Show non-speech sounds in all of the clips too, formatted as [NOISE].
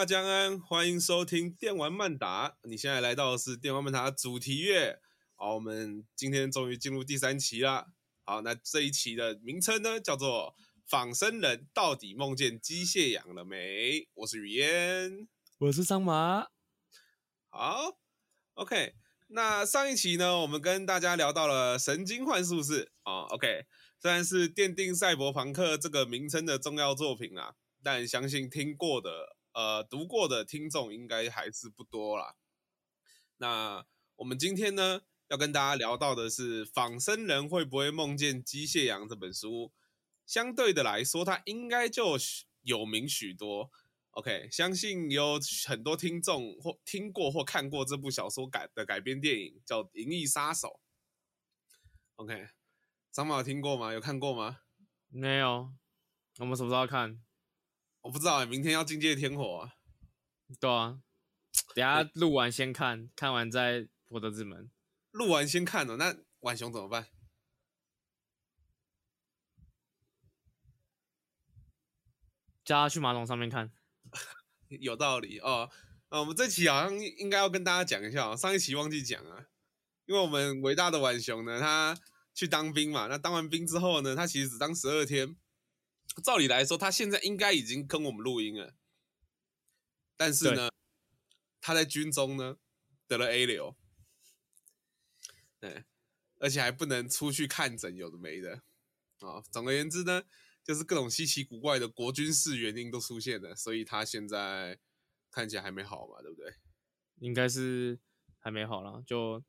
大家安，欢迎收听电玩漫达。你现在来到的是电玩漫达主题乐。好，我们今天终于进入第三期了。好，那这一期的名称呢，叫做《仿生人到底梦见机械羊了没》。我是雨嫣，我是桑麻。好，OK。那上一期呢，我们跟大家聊到了《神经幻术士》啊，OK。虽然是奠定赛博朋克这个名称的重要作品啊，但相信听过的、呃读过的听众应该还是不多啦。那我们今天呢，要跟大家聊到的是《仿生人会不会梦见机械羊》这本书。相对的来说，它应该就有名许多。OK，相信有很多听众或听过或看过这部小说改的改编电影，叫《银翼杀手》。OK。张马有听过吗？有看过吗？没有。我们什么时候看？我不知道哎。明天要境界天火啊。对啊。等下录完先看，看完再博德之门。录完先看哦。那晚熊怎么办？叫他去马桶上面看。[LAUGHS] 有道理哦。啊，我们这期好像应该要跟大家讲一下哦。上一期忘记讲啊，因为我们伟大的浣熊呢，他。去当兵嘛？那当完兵之后呢？他其实只当十二天。照理来说，他现在应该已经跟我们录音了。但是呢，他在军中呢得了 A 流，对，而且还不能出去看诊，有的没的啊。总而言之呢，就是各种稀奇古怪的国军事原因都出现了，所以他现在看起来还没好嘛，对不对？应该是还没好了，就。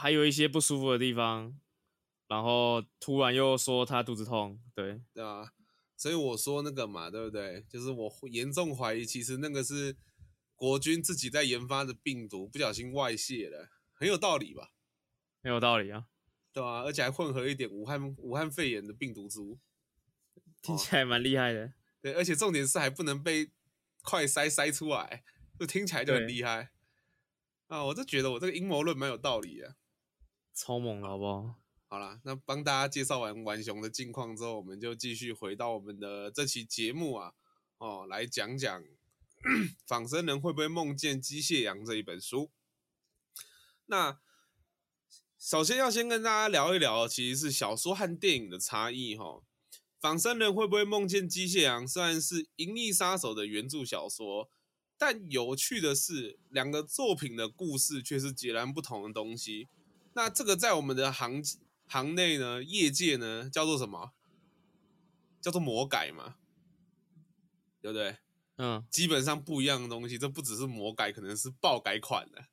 还有一些不舒服的地方，然后突然又说他肚子痛，对对啊，所以我说那个嘛，对不对？就是我严重怀疑，其实那个是国军自己在研发的病毒，不小心外泄了，很有道理吧？很有道理啊，对啊，而且还混合一点武汉武汉肺炎的病毒株，[LAUGHS] 听起来蛮厉害的。对，而且重点是还不能被快筛筛出来，就听起来就很厉害啊！我就觉得我这个阴谋论蛮有道理的。超猛了，好不好？好啦，那帮大家介绍完玩熊的近况之后，我们就继续回到我们的这期节目啊，哦，来讲讲 [COUGHS] 仿生人会不会梦见机械羊这一本书。那首先要先跟大家聊一聊，其实是小说和电影的差异哈。仿生人会不会梦见机械羊？虽然是《银翼杀手》的原著小说，但有趣的是，两个作品的故事却是截然不同的东西。那这个在我们的行行内呢，业界呢叫做什么？叫做魔改嘛，对不对？嗯，基本上不一样的东西，这不只是魔改，可能是爆改款的。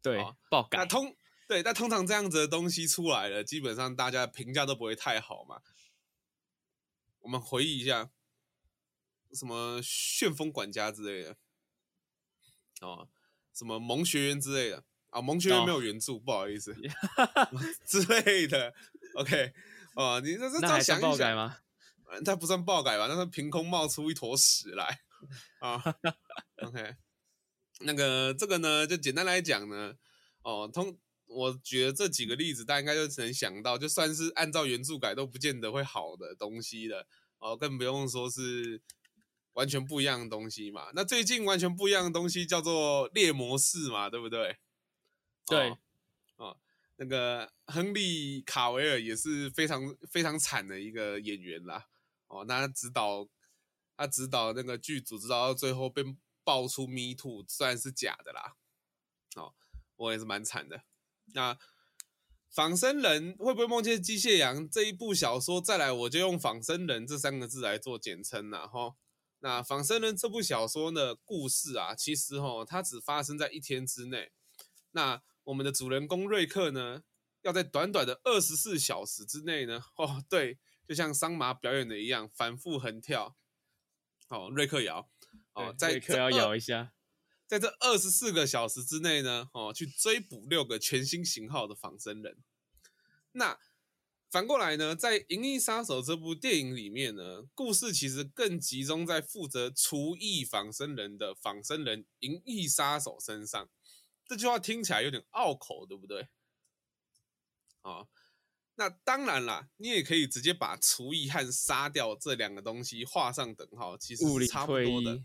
对，哦、爆改。那通对，但通常这样子的东西出来了，基本上大家评价都不会太好嘛。我们回忆一下，什么旋风管家之类的，哦，什么萌学园之类的。啊，蒙学园没有原著，oh. 不好意思，[LAUGHS] 之类的。OK，哦，你这这这样想一想吗？它不算爆改吧？那是凭空冒出一坨屎来啊。[LAUGHS] OK，那个这个呢，就简单来讲呢，哦，通我觉得这几个例子，大家应该就只能想到，就算是按照原著改都不见得会好的东西的。哦，更不用说是完全不一样的东西嘛。那最近完全不一样的东西叫做猎魔士嘛，对不对？对，哦，那个亨利卡维尔也是非常非常惨的一个演员啦。哦，那他指导他指导那个剧组，直到最后被爆出 Me Too，虽然是假的啦。哦，我也是蛮惨的。那仿生人会不会梦见机械羊这一部小说？再来，我就用仿生人这三个字来做简称啦。哈、那仿生人这部小说的故事啊，其实、哦，它只发生在一天之内。那我们的主人公瑞克呢，要在短短的二十四小时之内呢，哦，对，就像桑麻表演的一样，反复横跳。哦，瑞克摇，哦，在瑞克要摇一下，在这二十四个小时之内呢，哦，去追捕六个全新型号的仿生人。那反过来呢，在《银翼杀手》这部电影里面呢，故事其实更集中在负责除役仿生人的仿生人银翼杀手身上。这句话听起来有点拗口，对不对？啊，那当然啦，你也可以直接把除役和杀掉这两个东西画上等号，其实是差不多的。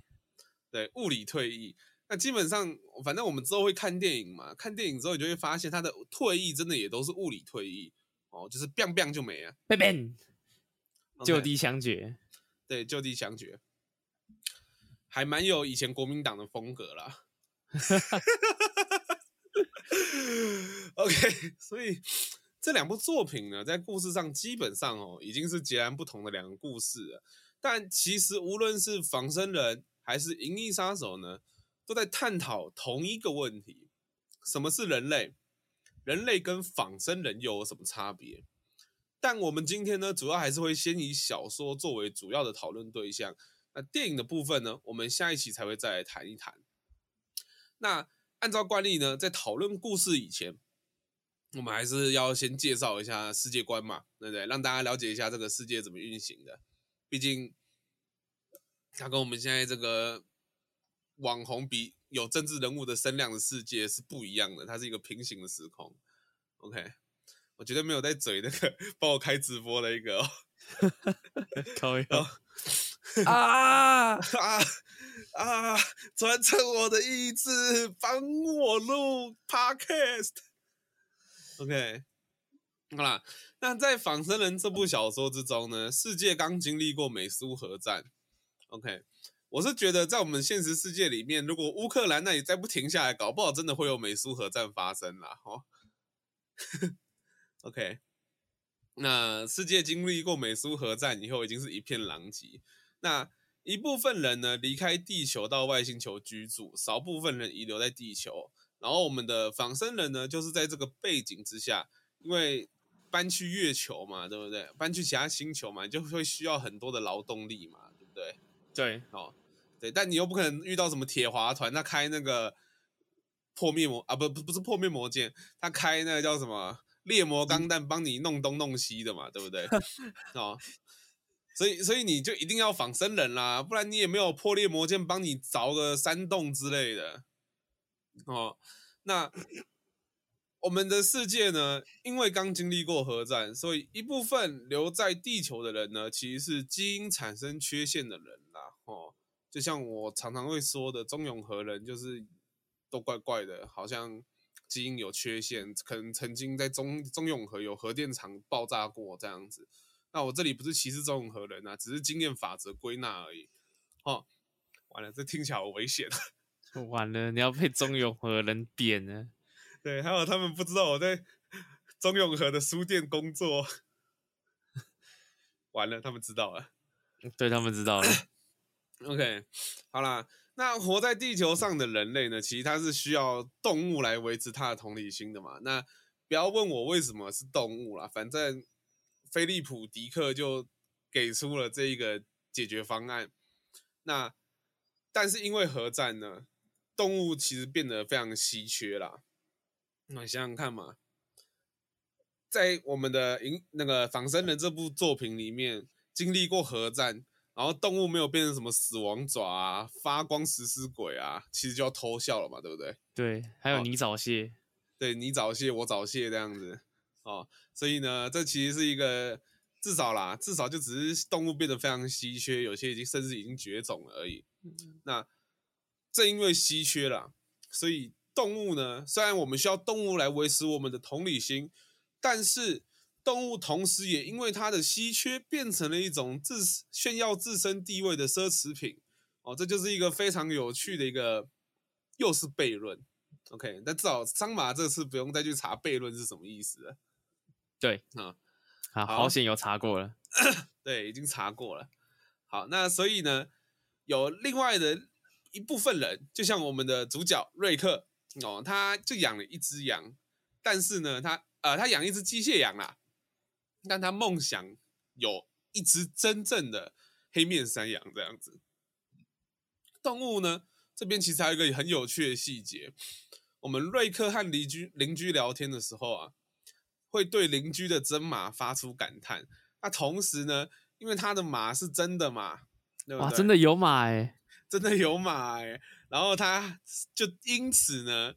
对，物理退役。那基本上，反正我们之后会看电影嘛，看电影之后你就会发现，他的退役真的也都是物理退役哦，就是 biang biang 就没了，bang bang，就地枪决。对，就地枪决，还蛮有以前国民党的风格啦。哈哈哈 OK，所以。这两部作品呢，在故事上基本上哦，已经是截然不同的两个故事了。但其实无论是仿生人还是银翼杀手呢，都在探讨同一个问题：什么是人类？人类跟仿生人又有什么差别？但我们今天呢，主要还是会先以小说作为主要的讨论对象。那电影的部分呢，我们下一期才会再来谈一谈。那按照惯例呢，在讨论故事以前，我们还是要先介绍一下世界观嘛，对不对？让大家了解一下这个世界怎么运行的。毕竟，它跟我们现在这个网红比有政治人物的声量的世界是不一样的，它是一个平行的时空。OK，我绝对没有在嘴那个 [LAUGHS] 帮我开直播的一个、哦，[LAUGHS] 靠腰 [LAUGHS] 啊啊啊！传承我的意志，帮我录 Podcast。OK，好啦，那在《仿生人》这部小说之中呢，世界刚经历过美苏核战。OK，我是觉得在我们现实世界里面，如果乌克兰那里再不停下来，搞不好真的会有美苏核战发生啦。哦，OK，那世界经历过美苏核战以后，已经是一片狼藉。那一部分人呢，离开地球到外星球居住，少部分人遗留在地球。然后我们的仿生人呢，就是在这个背景之下，因为搬去月球嘛，对不对？搬去其他星球嘛，就会需要很多的劳动力嘛，对不对？对，哦，对，但你又不可能遇到什么铁滑团，他开那个破灭魔啊，不不不是破灭魔剑，他开那个叫什么猎魔钢弹，帮你弄东弄西的嘛，对不对？[LAUGHS] 哦，所以所以你就一定要仿生人啦，不然你也没有破裂魔剑帮你凿个山洞之类的。哦，那我们的世界呢？因为刚经历过核战，所以一部分留在地球的人呢，其实是基因产生缺陷的人啦。哦，就像我常常会说的，中永和人就是都怪怪的，好像基因有缺陷，可能曾经在中中永和有核电厂爆炸过这样子。那我这里不是歧视中永和人啊，只是经验法则归纳而已。哦，完了，这听起来好危险。[LAUGHS] 完了，你要被中永和人点了。对，还有他们不知道我在中永和的书店工作。完了，他们知道了。对，他们知道了。OK，好啦，那活在地球上的人类呢？其实他是需要动物来维持他的同理心的嘛。那不要问我为什么是动物啦，反正菲利普·迪克就给出了这一个解决方案。那但是因为核战呢？动物其实变得非常稀缺啦，那你想想看嘛，在我们的影那个仿生人这部作品里面，经历过核战，然后动物没有变成什么死亡爪啊、发光食尸鬼啊，其实就要偷笑了嘛，对不对？对，还有你早泄，对你早泄，我早泄这样子哦，所以呢，这其实是一个至少啦，至少就只是动物变得非常稀缺，有些已经甚至已经绝种了而已。嗯、那。正因为稀缺了，所以动物呢，虽然我们需要动物来维持我们的同理心，但是动物同时也因为它的稀缺，变成了一种自炫耀自身地位的奢侈品。哦，这就是一个非常有趣的一个，又是悖论。OK，但至少桑马这次不用再去查悖论是什么意思了。对，啊，好，好险有查过了。[COUGHS] 对，已经查过了。好，那所以呢，有另外的。一部分人就像我们的主角瑞克哦，他就养了一只羊，但是呢，他呃，他养一只机械羊啦，但他梦想有一只真正的黑面山羊这样子。动物呢，这边其实还有一个很有趣的细节，我们瑞克和邻居邻居聊天的时候啊，会对邻居的真马发出感叹。那同时呢，因为他的马是真的马，对不对？哇，真的有马哎、欸。真的有马哎，然后他就因此呢，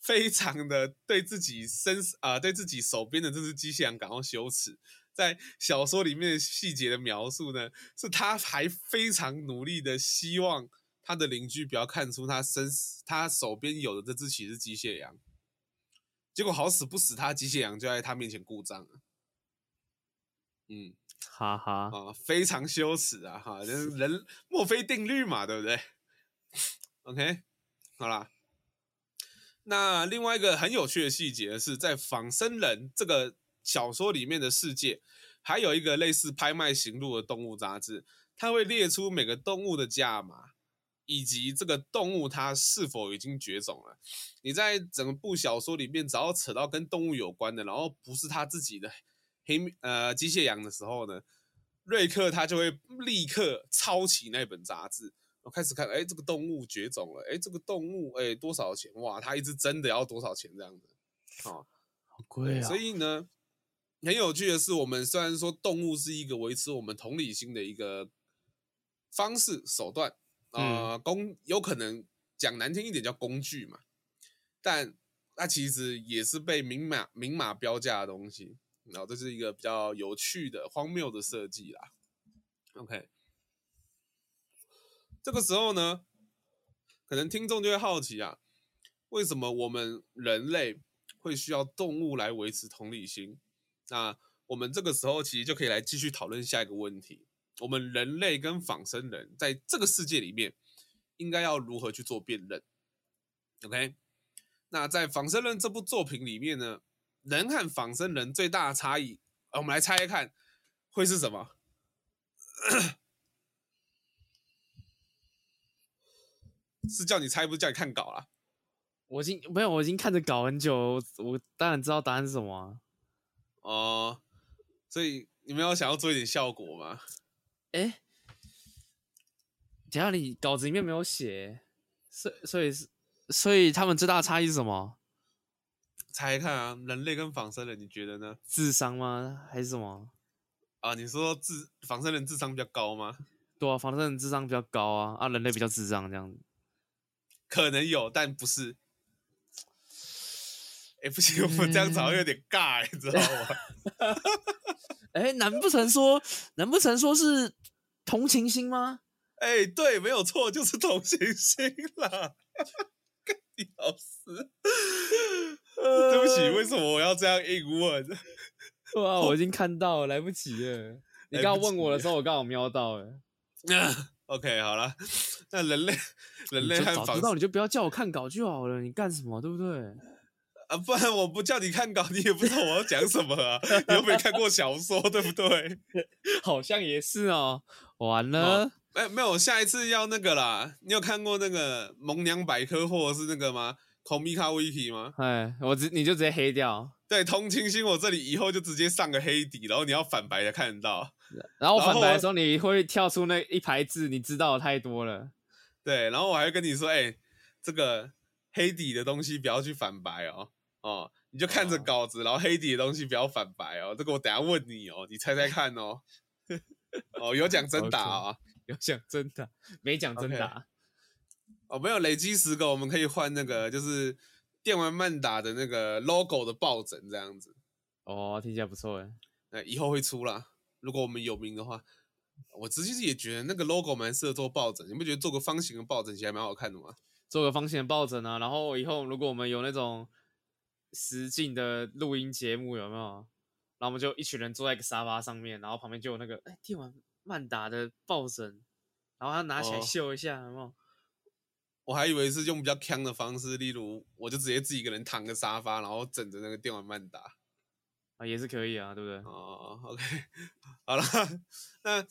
非常的对自己身啊、呃，对自己手边的这只机械羊感到羞耻。在小说里面的细节的描述呢，是他还非常努力的希望他的邻居不要看出他身他手边有的这只其实是机械羊。结果好死不死，他机械羊就在他面前故障了。嗯，哈哈啊，非常羞耻啊！哈，人人墨菲定律嘛，对不对？OK，好啦。那另外一个很有趣的细节是在仿生人这个小说里面的世界，还有一个类似拍卖行路的动物杂志，它会列出每个动物的价码。以及这个动物它是否已经绝种了？你在整部小说里面，只要扯到跟动物有关的，然后不是他自己的黑呃机械羊的时候呢，瑞克他就会立刻抄起那本杂志，我开始看，哎，这个动物绝种了，哎，这个动物，哎，多少钱？哇，它一只真的要多少钱？这样子，哦，好贵啊！所以呢，很有趣的是，我们虽然说动物是一个维持我们同理心的一个方式手段。呃，工有可能讲难听一点叫工具嘛，但那其实也是被明码明码标价的东西，然后这是一个比较有趣的荒谬的设计啦。OK，这个时候呢，可能听众就会好奇啊，为什么我们人类会需要动物来维持同理心？那我们这个时候其实就可以来继续讨论下一个问题。我们人类跟仿生人在这个世界里面，应该要如何去做辨认？OK，那在仿生人这部作品里面呢，人和仿生人最大的差异，我们来猜一看，会是什么？[COUGHS] 是叫你猜，不是叫你看稿啦。我已经没有，我已经看着稿很久，我，我当然知道答案是什么啊。哦，所以你们要想要做一点效果吗？哎、欸，等下你稿子里面没有写，所以所以所以他们最大的差异是什么？猜看啊，人类跟仿生人，你觉得呢？智商吗？还是什么？啊，你说智仿生人智商比较高吗？对啊，仿生人智商比较高啊，啊，人类比较智障这样子。可能有，但不是。哎、欸，不行，我们这样子好像有点尬，你知道吗？[LAUGHS] 哎，难不成说，难不成说是同情心吗？哎，对，没有错，[LAUGHS] 就是同情心啦。[LAUGHS] 你老师，对不起，为什么我要这样硬问？哇，我已经看到了，来不及了。你刚刚问我的时候，我刚好瞄到了。那 [LAUGHS] OK，好了，那人类，人类和早知道你就不要叫我看稿就好了，你干什么，对不对？啊，不然我不叫你看稿，你也不知道我要讲什么啊！你又没看过小说，对不对？[LAUGHS] 好像也是哦。完了，哎、哦，没有，下一次要那个啦。你有看过那个《萌娘百科》或者是那个吗？Comica Wiki 吗？哎，我直你就直接黑掉。对，同情心，我这里以后就直接上个黑底，然后你要反白的看得到。然后反白的时候，你会跳出那一排字，你知道的太多了。对，然后我还会跟你说，哎，这个。黑底的东西不要去反白哦，哦，你就看着稿子，哦、然后黑底的东西不要反白哦。这个我等下问你哦，你猜猜看哦。哦，有奖真打啊、[LAUGHS] 哦，有奖征答，没奖征答。Okay. 哦，没有累积十个，我们可以换那个，就是电玩漫打的那个 logo 的抱枕这样子。哦，听起来不错哎。那以后会出啦，如果我们有名的话，我其实也觉得那个 logo 蛮适合做抱枕。你不觉得做个方形的抱枕其实还蛮好看的吗？做个方形的抱枕啊，然后以后如果我们有那种实境的录音节目，有没有？然后我们就一群人坐在一个沙发上面，然后旁边就有那个哎电玩曼达的抱枕，然后他拿起来秀一下，哦、有没有？我还以为是用比较锵的方式，例如我就直接自己一个人躺个沙发，然后枕着那个电玩曼达啊，也是可以啊，对不对？哦，OK，好了，那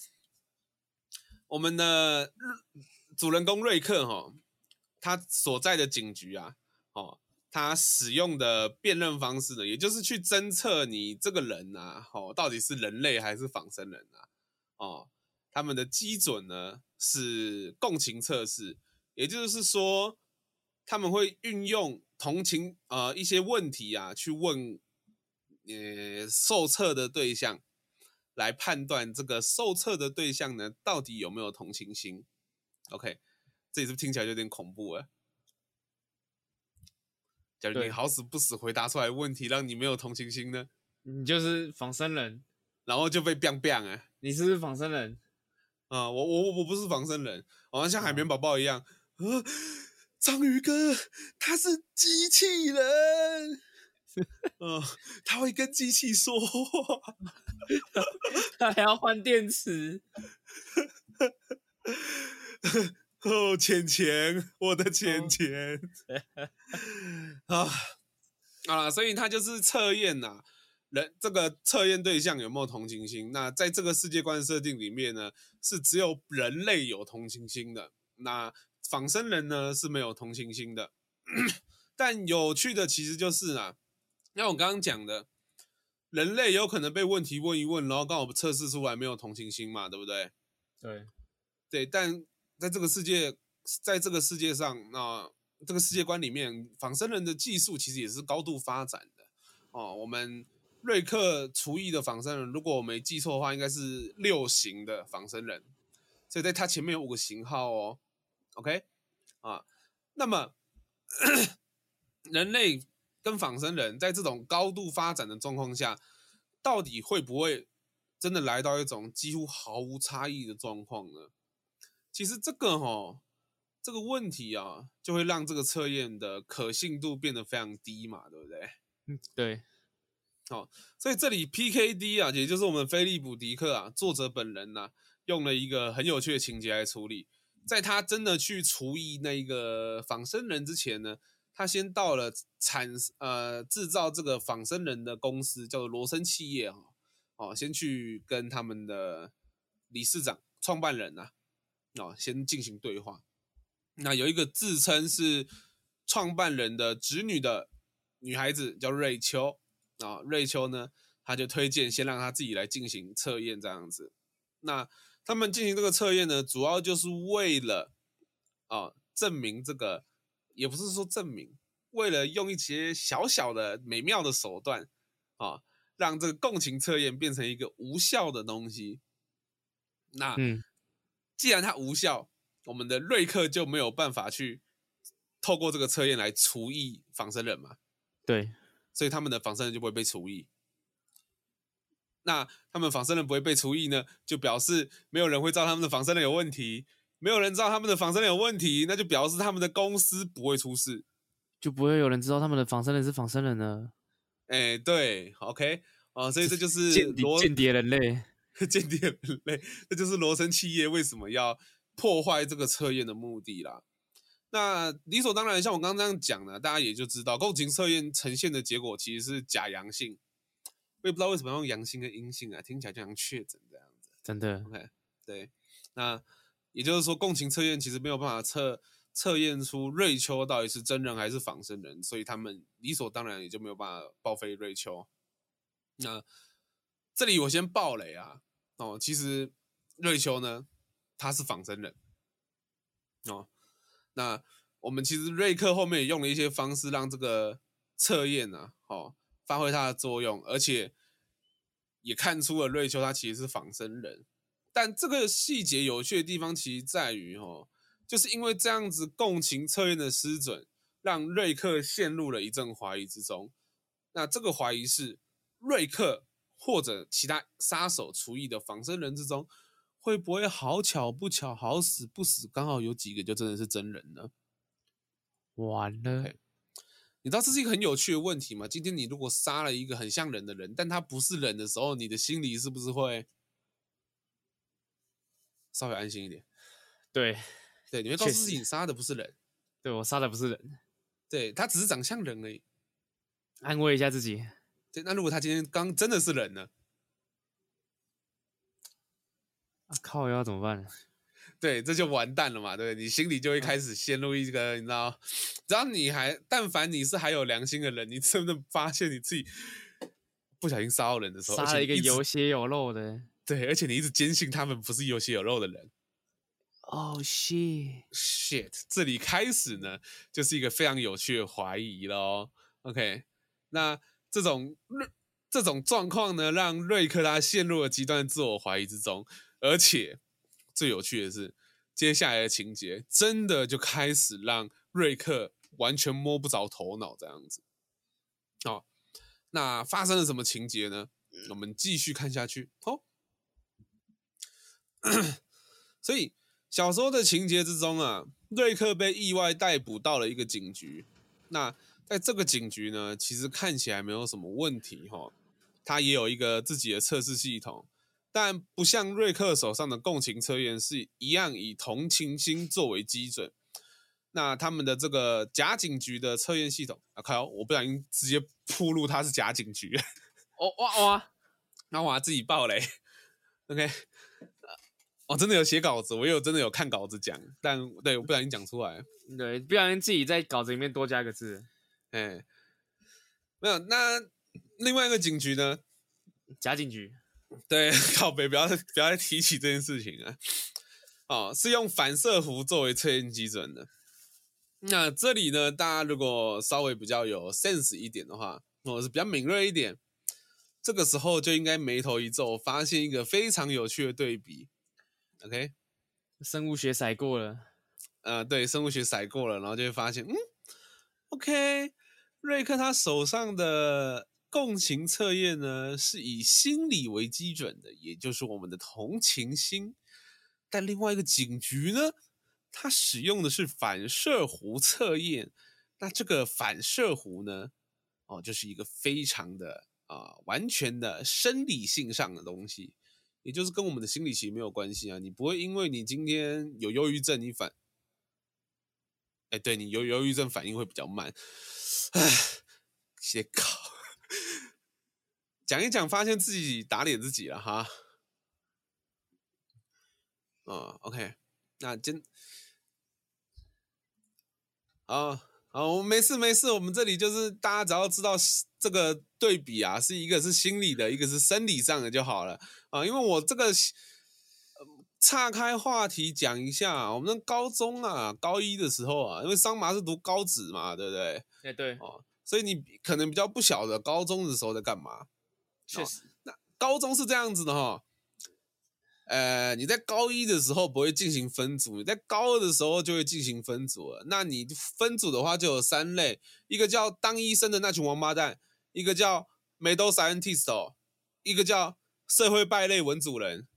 我们的主人公瑞克哈。他所在的警局啊，哦，他使用的辨认方式呢，也就是去侦测你这个人啊，哦，到底是人类还是仿生人啊，哦，他们的基准呢是共情测试，也就是说，他们会运用同情呃一些问题啊，去问呃受测的对象，来判断这个受测的对象呢到底有没有同情心，OK。这里是不是听起来有点恐怖啊？假如你好死不死回答出来的问题让你没有同情心呢？你就是仿生人，然后就被 biang biang 哎，你是不是仿生人？啊、嗯，我我我不是仿生人，我像像海绵宝宝一样。啊、嗯，章鱼哥他是机器人，[LAUGHS] 嗯，他会跟机器说话，[LAUGHS] 他还要换电池。[LAUGHS] [LAUGHS] 哦，钱钱，我的钱钱。[LAUGHS] 啊啊，所以他就是测验呐。人这个测验对象有没有同情心？那在这个世界观设定里面呢，是只有人类有同情心的。那仿生人呢是没有同情心的。[COUGHS] 但有趣的其实就是啊，像我刚刚讲的，人类有可能被问题问一问，然后刚好测试出来没有同情心嘛，对不对？对，对。但在这个世界，在这个世界上，那这个世界观里面，仿生人的技术其实也是高度发展的哦。我们。瑞克厨艺的仿生人，如果我没记错的话，应该是六型的仿生人，所以在他前面有五个型号哦。OK，啊，那么 [COUGHS] 人类跟仿生人在这种高度发展的状况下，到底会不会真的来到一种几乎毫无差异的状况呢？其实这个哦，这个问题啊，就会让这个测验的可信度变得非常低嘛，对不对？嗯，对。好，所以这里 PKD 啊，也就是我们菲利普·迪克啊，作者本人呢、啊，用了一个很有趣的情节来处理。在他真的去除以那个仿生人之前呢，他先到了产呃制造这个仿生人的公司，叫做罗森企业哈，哦，先去跟他们的理事长、创办人啊，哦，先进行对话。那有一个自称是创办人的侄女的女孩子叫瑞秋。啊，瑞秋呢，他就推荐先让她自己来进行测验这样子。那他们进行这个测验呢，主要就是为了啊证明这个，也不是说证明，为了用一些小小的美妙的手段啊，让这个共情测验变成一个无效的东西。那嗯，既然它无效，我们的瑞克就没有办法去透过这个测验来除役仿生人嘛？对。所以他们的仿生人就不会被除役。那他们仿生人不会被除役呢，就表示没有人会知道他们的仿生人有问题。没有人知道他们的仿生人有问题，那就表示他们的公司不会出事，就不会有人知道他们的仿生人是仿生人了。哎，对，OK，啊，所以这就是间谍间谍人类，[LAUGHS] 间谍人类，这就是罗森企业为什么要破坏这个测验的目的啦。那理所当然，像我刚刚这样讲呢，大家也就知道，共情测验呈现的结果其实是假阳性。我也不知道为什么要用阳性跟阴性啊，听起来就像确诊这样子。真的？OK，对。那也就是说，共情测验其实没有办法测测验出瑞秋到底是真人还是仿生人，所以他们理所当然也就没有办法报废瑞秋。那这里我先爆雷啊！哦，其实瑞秋呢，他是仿生人。哦。那我们其实瑞克后面也用了一些方式，让这个测验啊，哦，发挥它的作用，而且也看出了瑞秋他其实是仿生人。但这个细节有趣的地方，其实在于哦，就是因为这样子共情测验的失准，让瑞克陷入了一阵怀疑之中。那这个怀疑是瑞克或者其他杀手厨艺的仿生人之中。会不会好巧不巧，好死不死，刚好有几个就真的是真人呢？完了，okay. 你知道这是一个很有趣的问题吗？今天你如果杀了一个很像人的人，但他不是人的时候，你的心里是不是会稍微安心一点？对，对，你会告诉自己你杀的不是人，对，我杀的不是人，对，他只是长相人而已，安慰一下自己。对，那如果他今天刚真的是人呢？靠，要怎么办？[LAUGHS] 对，这就完蛋了嘛，对不对？你心里就会开始陷入一个，你知道，只要你还，但凡你是还有良心的人，你真的发现你自己不小心杀到人的时候，杀了一个有血有肉的，[LAUGHS] 对，而且你一直坚信他们不是有血有肉的人。哦、oh，shit，shit，这里开始呢，就是一个非常有趣的怀疑喽。OK，那这种这种状况呢，让瑞克他陷入了极端自我怀疑之中。而且最有趣的是，接下来的情节真的就开始让瑞克完全摸不着头脑这样子。哦，那发生了什么情节呢？我们继续看下去。哦，[COUGHS] 所以小说的情节之中啊，瑞克被意外逮捕到了一个警局。那在这个警局呢，其实看起来没有什么问题哈、哦，他也有一个自己的测试系统。但不像瑞克手上的共情测验是一样以同情心作为基准，那他们的这个假警局的测验系统啊，靠！我不小心直接铺路他是假警局，哦哇哇，那我自己爆雷，OK，我、[LAUGHS] 哦、真的有写稿子，我有真的有看稿子讲，但对我不小心讲出来，对，不小心自己在稿子里面多加一个字，哎，没有，那另外一个警局呢？假警局。对，[LAUGHS] 靠北，不要不要再提起这件事情啊！哦，是用反射弧作为测验基准的。那这里呢，大家如果稍微比较有 sense 一点的话，或者是比较敏锐一点，这个时候就应该眉头一皱，发现一个非常有趣的对比。OK，生物学筛过了，呃，对，生物学筛过了，然后就会发现，嗯，OK，瑞克他手上的。共情测验呢，是以心理为基准的，也就是我们的同情心。但另外一个警局呢，它使用的是反射弧测验。那这个反射弧呢，哦，就是一个非常的啊、完全的生理性上的东西，也就是跟我们的心理其实没有关系啊。你不会因为你今天有忧郁症，你反，哎，对，你有忧郁症反应会比较慢。唉，写稿。讲一讲，发现自己打脸自己了哈。哦，OK，那真，好好，我没事没事，我们这里就是大家只要知道这个对比啊，是一个是心理的，一个是生理上的就好了啊。因为我这个岔开话题讲一下，我们高中啊，高一的时候啊，因为桑麻是读高职嘛，对不对？哎，对，哦，所以你可能比较不晓得高中的时候在干嘛。确实，那高中是这样子的哈，呃，你在高一的时候不会进行分组，你在高二的时候就会进行分组了。那你分组的话就有三类，一个叫当医生的那群王八蛋，一个叫 mad scientist，一个叫社会败类文组人。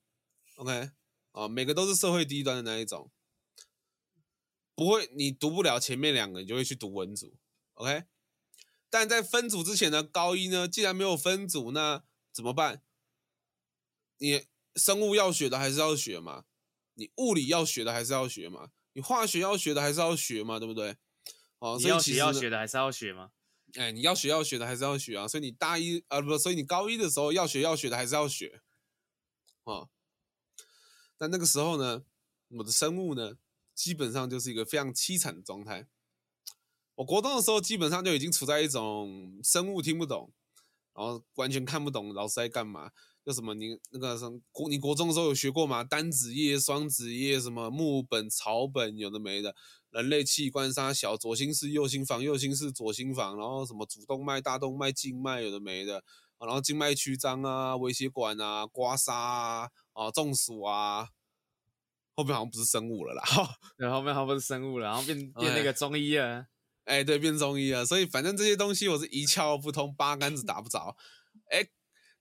OK，哦，每个都是社会低端的那一种，不会，你读不了前面两个，你就会去读文组。OK。但在分组之前呢，高一呢，既然没有分组，那怎么办？你生物要学的还是要学嘛？你物理要学的还是要学嘛？你化学要学的还是要学嘛？对不对？哦，所以其实你要学要学的还是要学吗？哎，你要学要学的还是要学啊？所以你大一啊不，所以你高一的时候要学要学的还是要学。哦，那那个时候呢，我的生物呢，基本上就是一个非常凄惨的状态。我国中的时候，基本上就已经处在一种生物听不懂，然后完全看不懂老师在干嘛。就什么你那个什么国，你国中的时候有学过吗？单子叶、双子叶，什么木本、草本，有的没的。人类器官杀小，左心室、右心房、右心室、左心房，然后什么主动脉、大动脉、静脉，有的没的。然后静脉曲张啊，微血管啊，刮痧啊，啊，中暑啊。后面好像不是生物了啦，[LAUGHS] 对，后面好像不是生物了，然后变变那个中医啊。哎，对，变中医了，所以反正这些东西我是一窍不通，八竿子打不着。哎，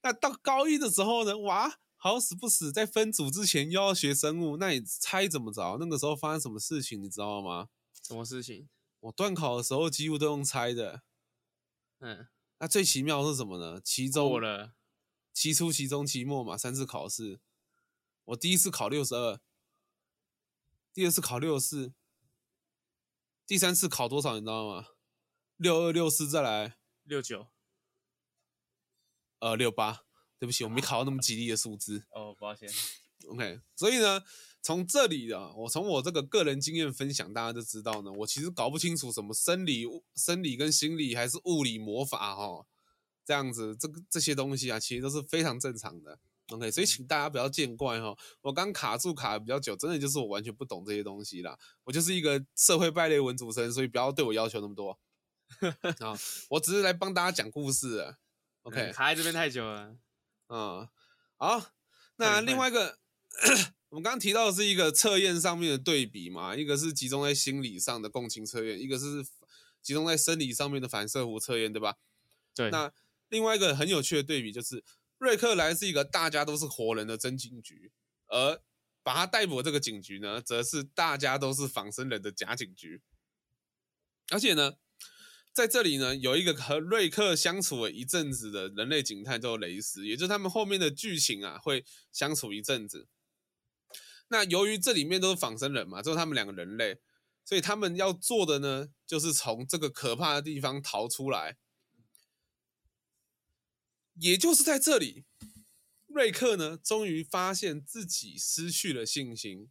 那到高一的时候呢？哇，好死不死，在分组之前又要学生物，那你猜怎么着？那个时候发生什么事情，你知道吗？什么事情？我断考的时候几乎都用猜的。嗯，那最奇妙是什么呢？期中过了，期初、期中、期末嘛，三次考试。我第一次考六十二，第二次考六十四。第三次考多少你知道吗？六二六四再来六九，呃六八，对不起，我没考到那么吉利的数字。哦，抱歉。OK，所以呢，从这里的，我从我这个个人经验分享，大家就知道呢，我其实搞不清楚什么生理、生理跟心理还是物理魔法哈、哦，这样子，这个这些东西啊，其实都是非常正常的。OK，所以请大家不要见怪哈、哦。我刚卡住卡的比较久，真的就是我完全不懂这些东西啦。我就是一个社会败类文组生，所以不要对我要求那么多啊。我只是来帮大家讲故事的。[LAUGHS] OK，、嗯、卡在这边太久了。[LAUGHS] 嗯，好。那另外一个，我们刚刚提到的是一个测验上面的对比嘛，一个是集中在心理上的共情测验，一个是集中在生理上面的反射弧测验，对吧？对。那另外一个很有趣的对比就是，瑞克兰是一个大家都是活人的真警局，而把他逮捕的这个警局呢，则是大家都是仿生人的假警局。而且呢，在这里呢，有一个和瑞克相处了一阵子的人类警探叫雷斯，也就是他们后面的剧情啊，会相处一阵子。那由于这里面都是仿生人嘛，只有他们两个人类，所以他们要做的呢，就是从这个可怕的地方逃出来。也就是在这里，瑞克呢，终于发现自己失去了信心。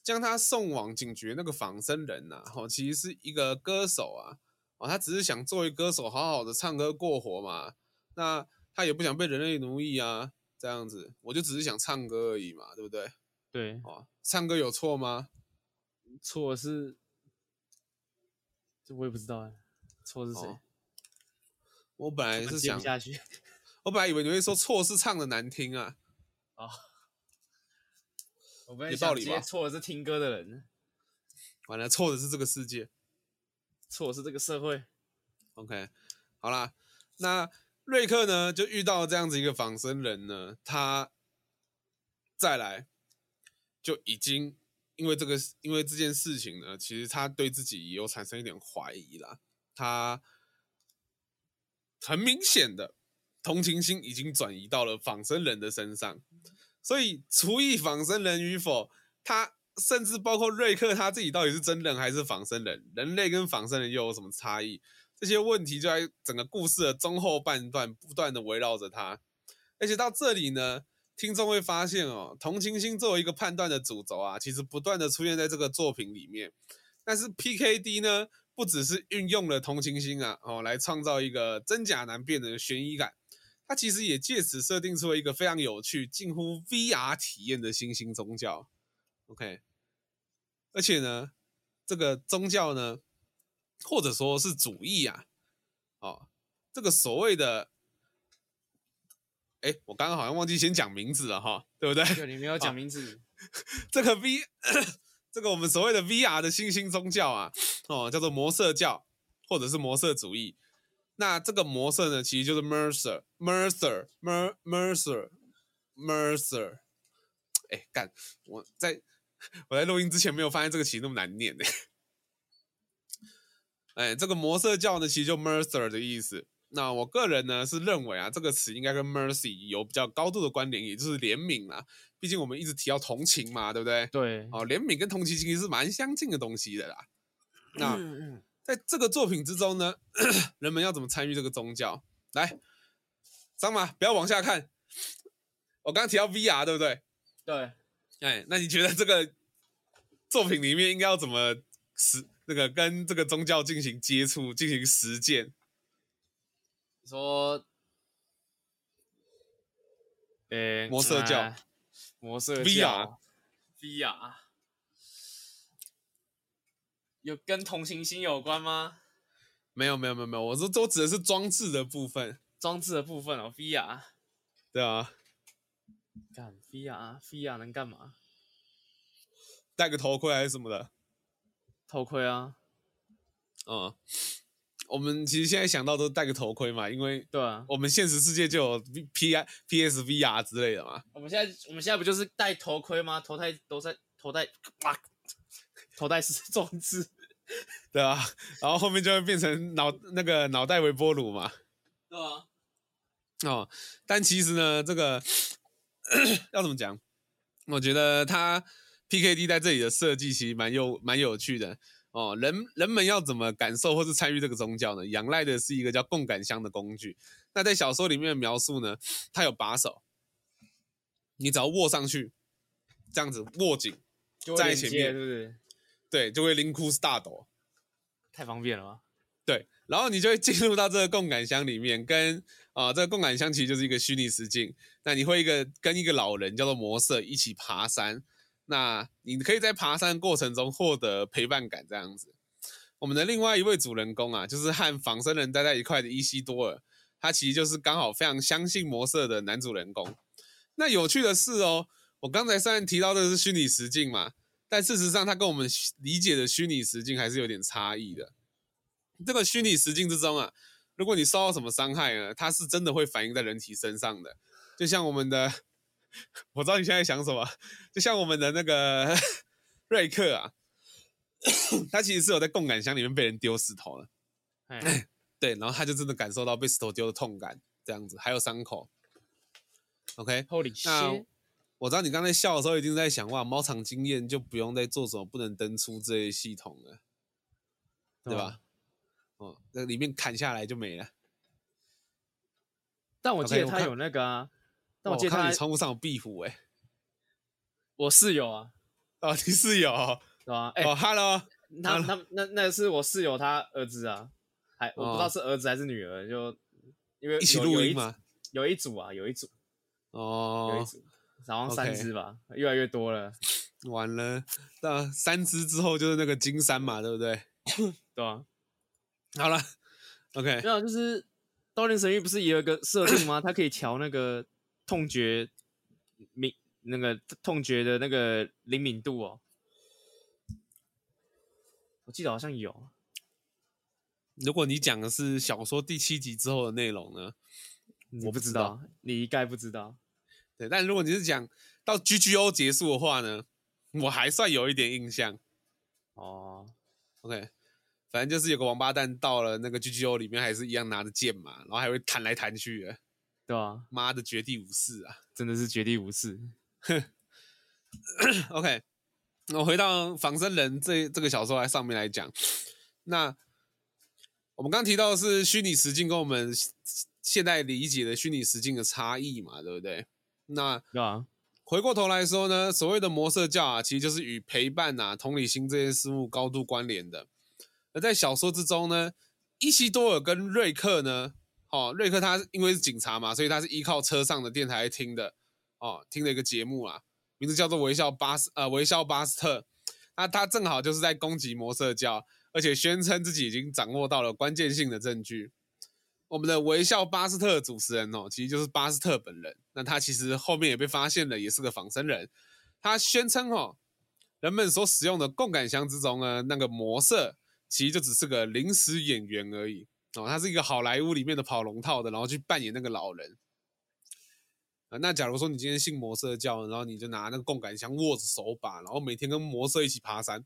将他送往警局那个仿生人呐，哦，其实是一个歌手啊，哦，他只是想作为歌手好好的唱歌过活嘛。那他也不想被人类奴役啊，这样子，我就只是想唱歌而已嘛，对不对？对，哦，唱歌有错吗？错是，这我也不知道哎，错是谁？哦，我本来是想下去，我本来以为你会说错是唱的难听啊，哦。有道理吧？错的是听歌的人，完了，错的是这个世界，错的是这个社会。OK，好啦，那瑞克呢，就遇到这样子一个仿生人呢，他再来就已经因为这个因为这件事情呢，其实他对自己也有产生一点怀疑啦。他很明显的同情心已经转移到了仿生人的身上。所以，除以仿生人与否，他甚至包括瑞克他自己到底是真人还是仿生人？人类跟仿生人又有什么差异？这些问题就在整个故事的中后半段不断的围绕着他。而且到这里呢，听众会发现哦，同情心作为一个判断的主轴啊，其实不断的出现在这个作品里面。但是 PKD 呢，不只是运用了同情心啊，哦，来创造一个真假难辨的悬疑感。他其实也借此设定出了一个非常有趣、近乎 VR 体验的新兴宗教，OK，而且呢，这个宗教呢，或者说是主义啊，哦，这个所谓的，哎，我刚刚好像忘记先讲名字了哈，对不对？对，你没有讲名字。这个 V，[COUGHS] 这个我们所谓的 VR 的新兴宗教啊，哦，叫做魔色教，或者是魔色主义。那这个魔色呢，其实就是 Mercer，Mercer，Mer，Mercer，Mercer。哎，干！我在我在录音之前没有发现这个词那么难念呢。哎，这个魔色教呢，其实就 Mercer 的意思。那我个人呢是认为啊，这个词应该跟 Mercy 有比较高度的关联，也就是怜悯啦。毕竟我们一直提到同情嘛，对不对？对。哦，怜悯跟同情其实是蛮相近的东西的啦。那。嗯嗯在这个作品之中呢，[CLEARS THROAT] 人们要怎么参与这个宗教？来，张马，不要往下看。我刚刚提到 VR，对不对？对。哎，那你觉得这个作品里面应该要怎么实那个跟这个宗教进行接触、进行实践？说，呃，魔色教，魔色教，VR，VR。有跟同情心有关吗？没有，没有，没有，没有。我说，都指的是装置的部分。装置的部分哦，VR。对啊。干 VR，VR 能干嘛？戴个头盔还是什么的？头盔啊。嗯。我们其实现在想到都戴个头盔嘛，因为对啊，我们现实世界就有 P I P S V R 之类的嘛。我们现在我们现在不就是戴头盔吗？头戴都在头戴，哇，头戴式装置。[LAUGHS] 对啊，然后后面就会变成脑那个脑袋微波炉嘛。对啊。哦，但其实呢，这个 [COUGHS] 要怎么讲？我觉得他 PKD 在这里的设计其实蛮有蛮有趣的哦。人人们要怎么感受或是参与这个宗教呢？仰赖的是一个叫共感箱的工具。那在小说里面的描述呢，它有把手，你只要握上去，这样子握紧，在前面，对不对？对，就会灵窟大抖，太方便了吗？对，然后你就会进入到这个共感箱里面，跟啊、呃，这个共感箱其实就是一个虚拟实境。那你会一个跟一个老人叫做魔色一起爬山，那你可以在爬山过程中获得陪伴感，这样子。我们的另外一位主人公啊，就是和仿生人待在一块的伊西多尔，他其实就是刚好非常相信魔色的男主人公。那有趣的是哦，我刚才虽然提到的是虚拟实境嘛。但事实上，它跟我们理解的虚拟实境还是有点差异的。这个虚拟实境之中啊，如果你受到什么伤害呢，它是真的会反映在人体身上的。就像我们的，[LAUGHS] 我知道你现在想什么，就像我们的那个瑞克啊，他其实是有在共感箱里面被人丢石头了。哎，对，然后他就真的感受到被石头丢的痛感，这样子还有伤口。OK，Holy shit，那我知道你刚才笑的时候，一定在想哇，猫场经验就不用再做什么不能登出这些系统了，对吧？哦，那里面砍下来就没了。但我记得他有那个啊，但我记得他你窗户上有壁虎哎，我室友啊，哦，你室友是吧？哦，Hello，那那那那是我室友他儿子啊，还我不知道是儿子还是女儿，就因为一起录音嘛，有一组啊，有一组。哦，有一组，然后三只吧，okay. 越来越多了。完了，那三只之后就是那个金山嘛，对不对？[COUGHS] 对啊。好了，OK。没有，就是《刀剑神域》不是也有一个设定吗？[COUGHS] 它可以调那个痛觉敏，那个痛觉的那个灵敏度哦。我记得好像有。如果你讲的是小说第七集之后的内容呢？我不知道，你一概不知道。对，但如果你是讲到 GGO 结束的话呢，我还算有一点印象。哦，OK，反正就是有个王八蛋到了那个 GGO 里面，还是一样拿着剑嘛，然后还会弹来弹去的，对啊，妈的绝地武士啊，真的是绝地武士。[LAUGHS] 哼，OK，我回到仿生人这这个小说来上面来讲，那我们刚提到的是虚拟实境跟我们。现在理解的虚拟实境的差异嘛，对不对？那啊，回过头来说呢，所谓的魔色教啊，其实就是与陪伴啊、同理心这些事物高度关联的。而在小说之中呢，伊西多尔跟瑞克呢，哦，瑞克他因为是警察嘛，所以他是依靠车上的电台听的，哦，听了一个节目啊，名字叫做《微笑巴斯》呃，《微笑巴斯特》。那他正好就是在攻击魔色教，而且宣称自己已经掌握到了关键性的证据。我们的微笑巴斯特主持人哦，其实就是巴斯特本人。那他其实后面也被发现了，也是个仿生人。他宣称哦，人们所使用的共感箱之中呢，那个魔色其实就只是个临时演员而已哦。他是一个好莱坞里面的跑龙套的，然后去扮演那个老人。啊，那假如说你今天信魔色教，然后你就拿那个共感箱握着手把，然后每天跟魔色一起爬山，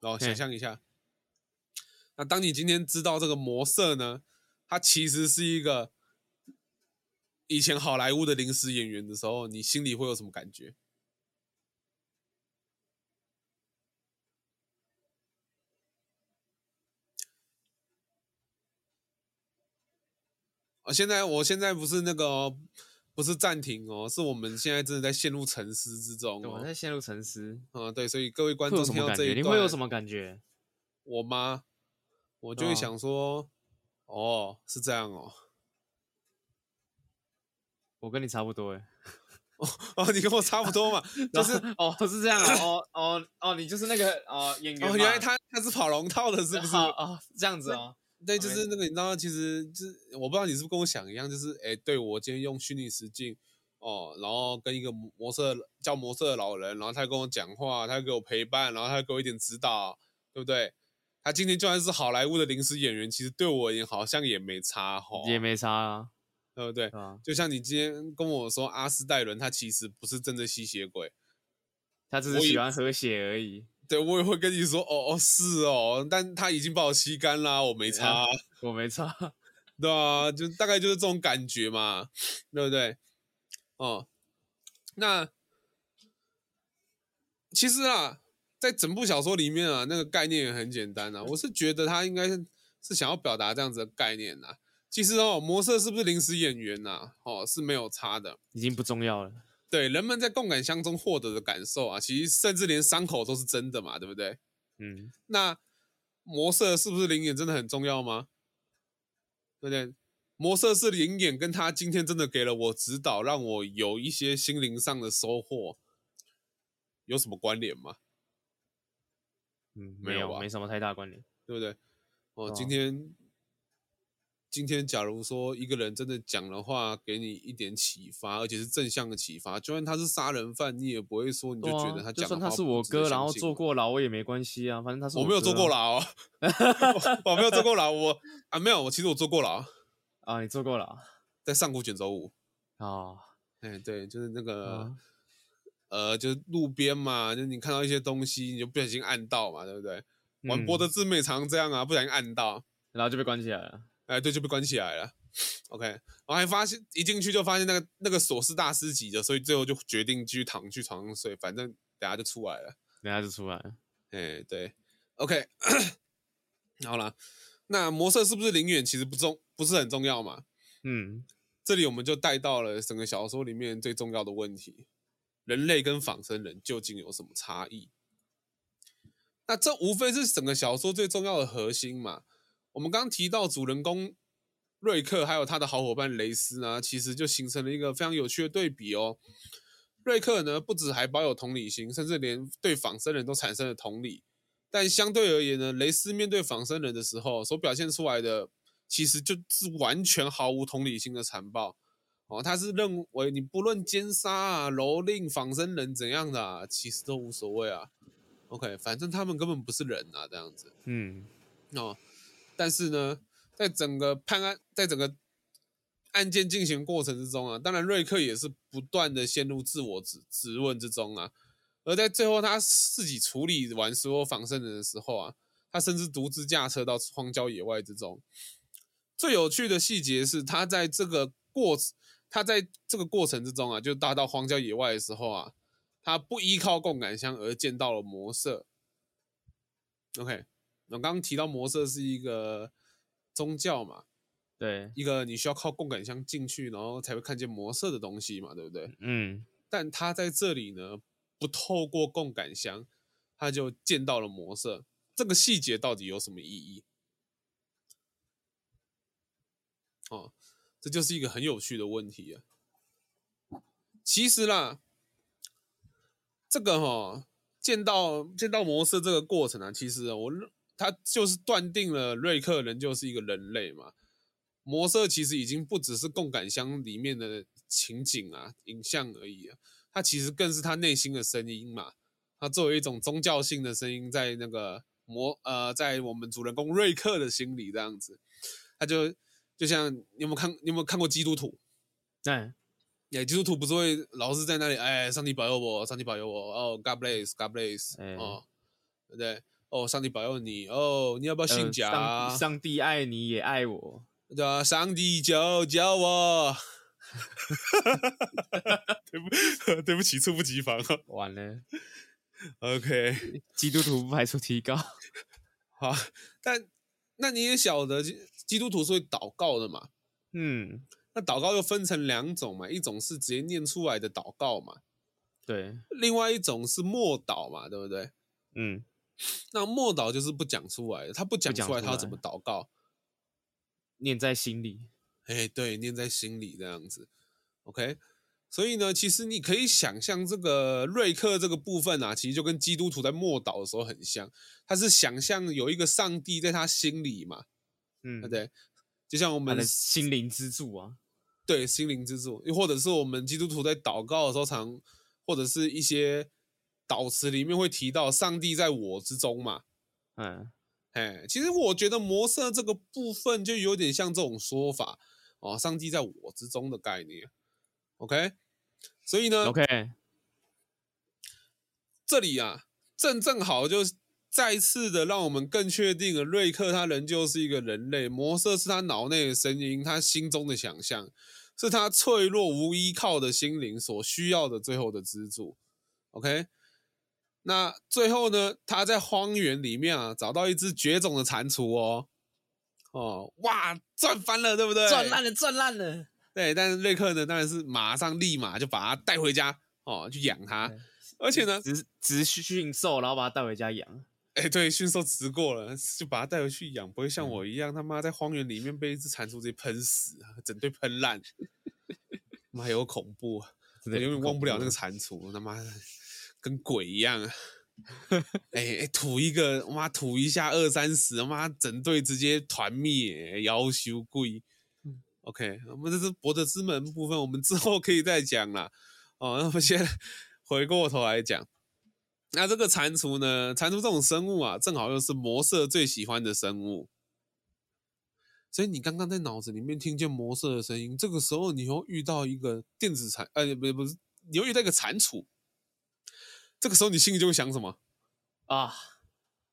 然后想象一下。那当你今天知道这个魔色呢，他其实是一个以前好莱坞的临时演员的时候，你心里会有什么感觉？啊，现在我现在不是那个不是暂停哦，是我们现在真的在陷入沉思之中哦，我在陷入沉思。啊，对，所以各位观众听到这一段，你会有什么感觉？我吗？我就会想说，哦，哦，是这样哦，我跟你差不多哎，哦哦，你跟我差不多嘛，[LAUGHS] 就是哦是这样啊，哦哦哦，你就是那个哦演员，哦，原来他他是跑龙套的，是不是？哦，哦，这样子哦，对，就是那个你知道，其实就是我不知道你是不是跟我想一样，就是哎，对我今天用虚拟实境哦，然后跟一个魔色叫魔色的老人，然后他跟我讲话，他给我陪伴，然后他给我一点指导，对不对？他今天就算是好莱坞的临时演员，其实对我而言好像也没差哈，也没差啊，对不对？啊，就像你今天跟我说阿斯戴伦，他其实不是真的吸血鬼，他只是喜欢喝血而已。对，我也会跟你说，哦哦是哦，但他已经把我吸干啦，我没差，啊，我没差，[LAUGHS] 对啊，就大概就是这种感觉嘛，对不对？哦，那其实啊。在整部小说里面啊，那个概念也很简单啊。我是觉得他应该是想要表达这样子的概念啊。其实哦，魔色是不是临时演员呐、啊？哦，是没有差的，已经不重要了。对，人们在共感箱中获得的感受啊，其实甚至连伤口都是真的嘛，对不对？嗯。那魔色是不是灵眼真的很重要吗？对不对？魔色是灵眼，跟他今天真的给了我指导，让我有一些心灵上的收获，有什么关联吗？嗯，没有，没什么太大关联，对不对？哦，今天今天假如说一个人真的讲的话给你一点启发，而且是正向的启发，就算他是杀人犯，你也不会说你就觉得他讲的话、啊、就算他是我哥，然后坐过牢，我也没关系啊，反正他是我，我没有坐过牢，我，我没有坐过牢，我啊没有，我其实我坐过牢啊，你坐过牢，在上古卷轴五。啊，哎、欸、对，就是那个、啊、呃，就是路边嘛，就是你看到一些东西，你就不小心按到嘛，对不对？嗯、玩博德之门常这样啊，不小心按到，然后就被关起来了。哎，对，就被关起来了。OK，我还发现一进去就发现那个那个锁是大师级的，所以最后就决定继续躺去床上睡，反正等下就出来了，等下就出来了。哎，对，OK，[COUGHS] 好了，那魔色是不是灵远其实不重，不是很重要嘛？嗯，这里我们就带到了整个小说里面最重要的问题：人类跟仿生人究竟有什么差异？那这无非是整个小说最重要的核心嘛。我们刚提到主人公瑞克还有他的好伙伴雷斯呢，其实就形成了一个非常有趣的对比哦。瑞克呢，不止还保有同理心，甚至连对仿生人都产生了同理。但相对而言呢，雷斯面对仿生人的时候所表现出来的，其实就是完全毫无同理心的残暴哦。他是认为你不论奸杀啊、蹂躏仿生人怎样的啊，其实都无所谓啊。OK，反正他们根本不是人啊，这样子。嗯，哦。但是呢，在整个判案，在整个案件进行过程之中啊，当然瑞克也是不断的陷入自我质质问之中啊。而在最后他自己处理完所有仿生人的时候啊，他甚至独自驾车到荒郊野外之中。最有趣的细节是他在这个过，他在这个过程之中啊，就大到荒郊野外的时候啊，他不依靠共感箱而见到了魔色。OK。我刚刚提到魔色是一个宗教嘛，对，一个你需要靠共感箱进去，然后才会看见魔色的东西嘛，对不对？嗯。但他在这里呢，不透过共感箱，他就见到了魔色。这个细节到底有什么意义？哦，这就是一个很有趣的问题啊。其实啦，这个哈、哦，见到见到魔色这个过程啊，其实我。他就是断定了瑞克人就是一个人类嘛，魔色其实已经不只是共感箱里面的情景啊、影像而已啊，他其实更是他内心的声音嘛。他作为一种宗教性的声音，在那个魔呃，在我们主人公瑞克的心里这样子，他就就像你有没有看，你有没有看过基督徒？对，哎，基督徒不是会老是在那里哎，上帝保佑我，上帝保佑我，哦，God bless，God bless，哎，哦，对不对？哦，上帝保佑你哦！你要不要信假？呃、上，上帝爱你也爱我，对啊，上帝救救我！[LAUGHS] 对不，对不起，猝不及防啊！完了，[LAUGHS] OK，[LAUGHS] 基督徒不排除提高。好，但那你也晓得，基督徒是会祷告的嘛？嗯，那祷告又分成两种嘛，一种是直接念出来的祷告嘛，对，另外一种是默祷嘛，对不对？嗯。那默祷就是不讲出来的，他不讲出来，他要怎么祷告？念在心里。哎，对，念在心里这样子。OK，所以呢，其实你可以想象这个瑞克这个部分啊，其实就跟基督徒在默祷的时候很像，他是想象有一个上帝在他心里嘛，嗯，对不对？就像我们的心灵支柱啊，对，心灵支柱，又或者是我们基督徒在祷告的时候常，或者是一些。祷词里面会提到上帝在我之中嘛？嗯，哎，其实我觉得魔色这个部分就有点像这种说法哦，上帝在我之中的概念。OK，所以呢，OK，这里啊，正正好就再次的让我们更确定了，瑞克他仍旧是一个人类，魔色是他脑内的声音，他心中的想象，是他脆弱无依靠的心灵所需要的最后的支柱。OK。那最后呢，他在荒原里面啊，找到一只绝种的蟾蜍哦，哦，哇，赚翻了，对不对？赚烂了，赚烂了。对，但是瑞克呢，当然是马上立马就把它带回家哦，去养它，而且呢，直直驯兽，然后把它带回家养。哎，对，驯兽吃过了，就把它带回去养，不会像我一样，他妈在荒原里面被一只蟾蜍直接喷死，整队喷烂，妈有恐怖，我永远忘不了那个蟾蜍，他妈的。跟鬼一样啊哎哎，吐一个，妈吐一下二三十，妈整队直接团灭，夭寿贵。OK，我们这是博德之门部分，我们之后可以再讲啦。哦，那我们先 [LAUGHS] 回过头来讲，那这个蟾蜍呢？蟾蜍这种生物啊，正好又是魔色最喜欢的生物。所以你刚刚在脑子里面听见魔色的声音，这个时候你又遇到一个电子蟾，呃，不是不是，你又遇到一个蟾蜍，这个时候你心里就会想什么？啊，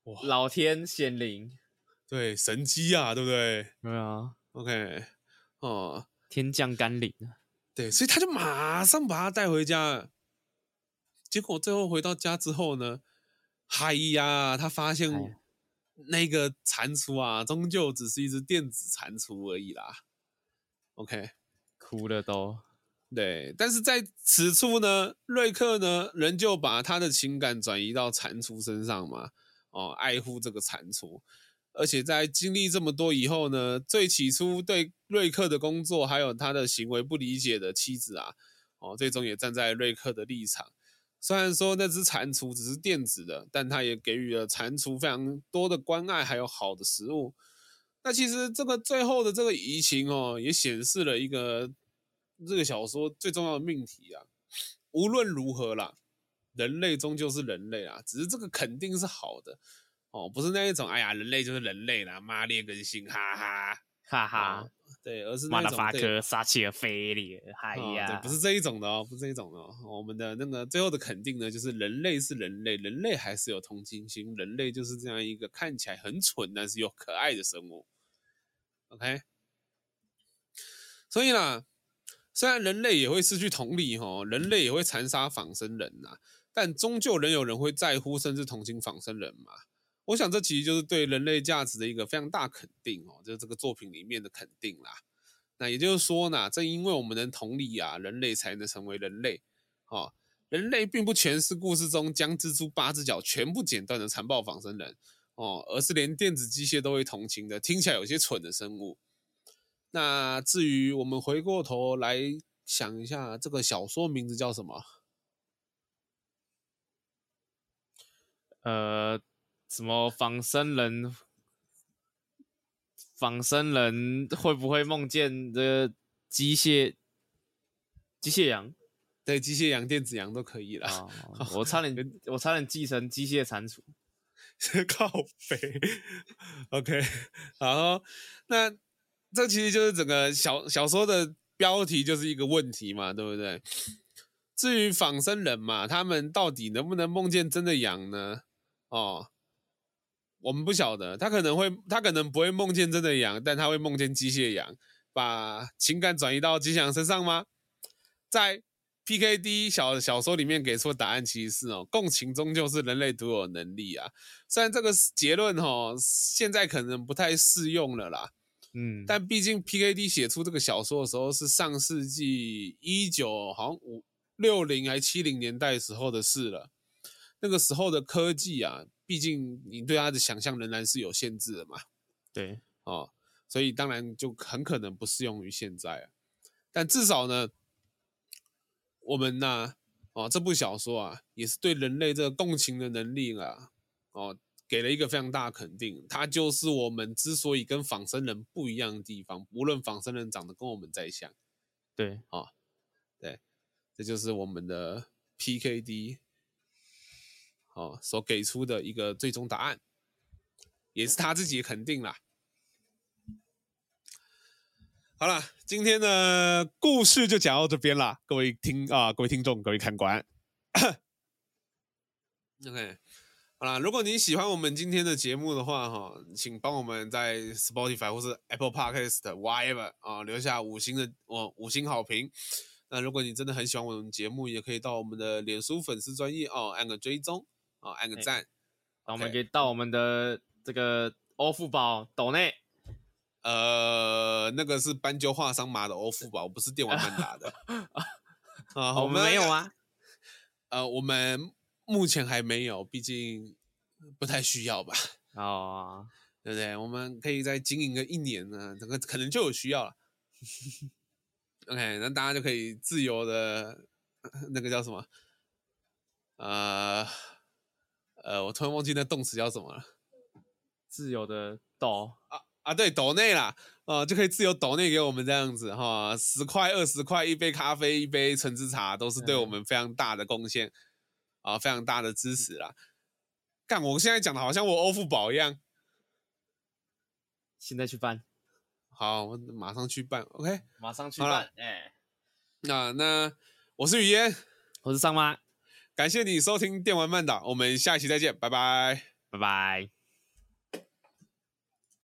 哇，老天显灵，对，神机啊，对不对？对啊，OK。哦，天降甘霖，对，所以他就马上把他带回家。结果最后回到家之后呢，嗨呀，他发现那个蟾蜍啊，终究只是一只电子蟾蜍而已啦。OK，哭了都。对，但是在此处呢，瑞克呢，仍旧把他的情感转移到蟾蜍身上嘛，哦，爱护这个蟾蜍。而且在经历这么多以后呢，最起初对瑞克的工作还有他的行为不理解的妻子啊，哦，最终也站在瑞克的立场。虽然说那只蟾蜍只是电子的，但它也给予了蟾蜍非常多的关爱，还有好的食物。那其实这个最后的这个移情哦，也显示了一个这个小说最重要的命题啊。无论如何啦，人类终究是人类啊，只是这个肯定是好的。哦，不是那一种，哎呀，人类就是人类啦，妈劣根性，哈哈哈哈、哦，对，而是那种马拉法克撒切尔菲利，哎呀、哦，不是这一种的哦，不是这一种的哦。我们的那个最后的肯定呢，就是人类是人类，人类还是有同情心，人类就是这样一个看起来很蠢，但是又可爱的生物。OK，所以呢，虽然人类也会失去同理哈，人类也会残杀仿生人呐，但终究仍有人会在乎甚至同情仿生人嘛。我想这其实就是对人类价值的一个非常大肯定哦，就是这个作品里面的肯定啦。那也就是说呢，正因为我们能同理啊，人类才能成为人类。哦，人类并不全是故事中将蜘蛛八只脚全部剪断的残暴仿生人哦，而是连电子机械都会同情的，听起来有些蠢的生物。那至于我们回过头来想一下，这个小说名字叫什么？呃。什么仿生人？仿生人会不会梦见的机械？机械羊？对，机械羊、电子羊都可以了。哦、我差点，[LAUGHS] 我差点继承机械蟾蜍。[LAUGHS] 靠北。OK，[LAUGHS] 好，那这其实就是整个小小说的标题，就是一个问题嘛，对不对？至于仿生人嘛，他们到底能不能梦见真的羊呢？哦。我们不晓得，他可能会，他可能不会梦见真的羊，但他会梦见机械羊，把情感转移到机械羊身上吗？在 PKD 小小说里面给出的答案其实是哦，共情终究是人类独有能力啊。虽然这个结论哦，现在可能不太适用了啦，嗯，但毕竟 PKD 写出这个小说的时候是上世纪一九好像五六零还七零年代时候的事了，那个时候的科技啊。毕竟你对他的想象仍然是有限制的嘛，[LAUGHS] 对，哦，所以当然就很可能不适用于现在啊。但至少呢，我们呢、啊，哦，这部小说啊，也是对人类这个共情的能力啊，哦，给了一个非常大的肯定。它就是我们之所以跟仿生人不一样的地方，无论仿生人长得跟我们再像，对，哦，对，这就是我们的 PKD。哦，所给出的一个最终答案，也是他自己肯定啦。好了，今天的故事就讲到这边了，各位听啊，各位听众，各位看官。OK，好了，如果你喜欢我们今天的节目的话，哈，请帮我们在 Spotify 或是 Apple Podcast whatever 啊留下五星的哦五星好评。那如果你真的很喜欢我们节目，也可以到我们的脸书粉丝专页哦按个追踪。哦，按个赞，那我们可以到我们的这个欧付宝抖内，呃，那个是斑鸠画商码的欧付宝，不是电玩漫达的 [LAUGHS] 啊。我们没有啊，呃，我们目前还没有，毕竟不太需要吧？哦，对不对？我们可以再经营个一年呢，这个可能就有需要了。OK，那大家就可以自由的，那个叫什么？呃。了，我突然忘记那动词叫什么了。自由的抖啊啊，对，抖内啦，呃，就可以自由抖内给我们这样子哈，十块、二十块一杯咖啡、一杯橙汁茶，都是对我们非常大的贡献啊，非常大的支持啦。干，我现在讲的好像我欧付宝一样，现在去办，好，我马上去办，OK，马上去办，哎，那那我是雨嫣，我是桑妈。感谢你收听电玩慢打，我们下期再见，拜拜，拜拜。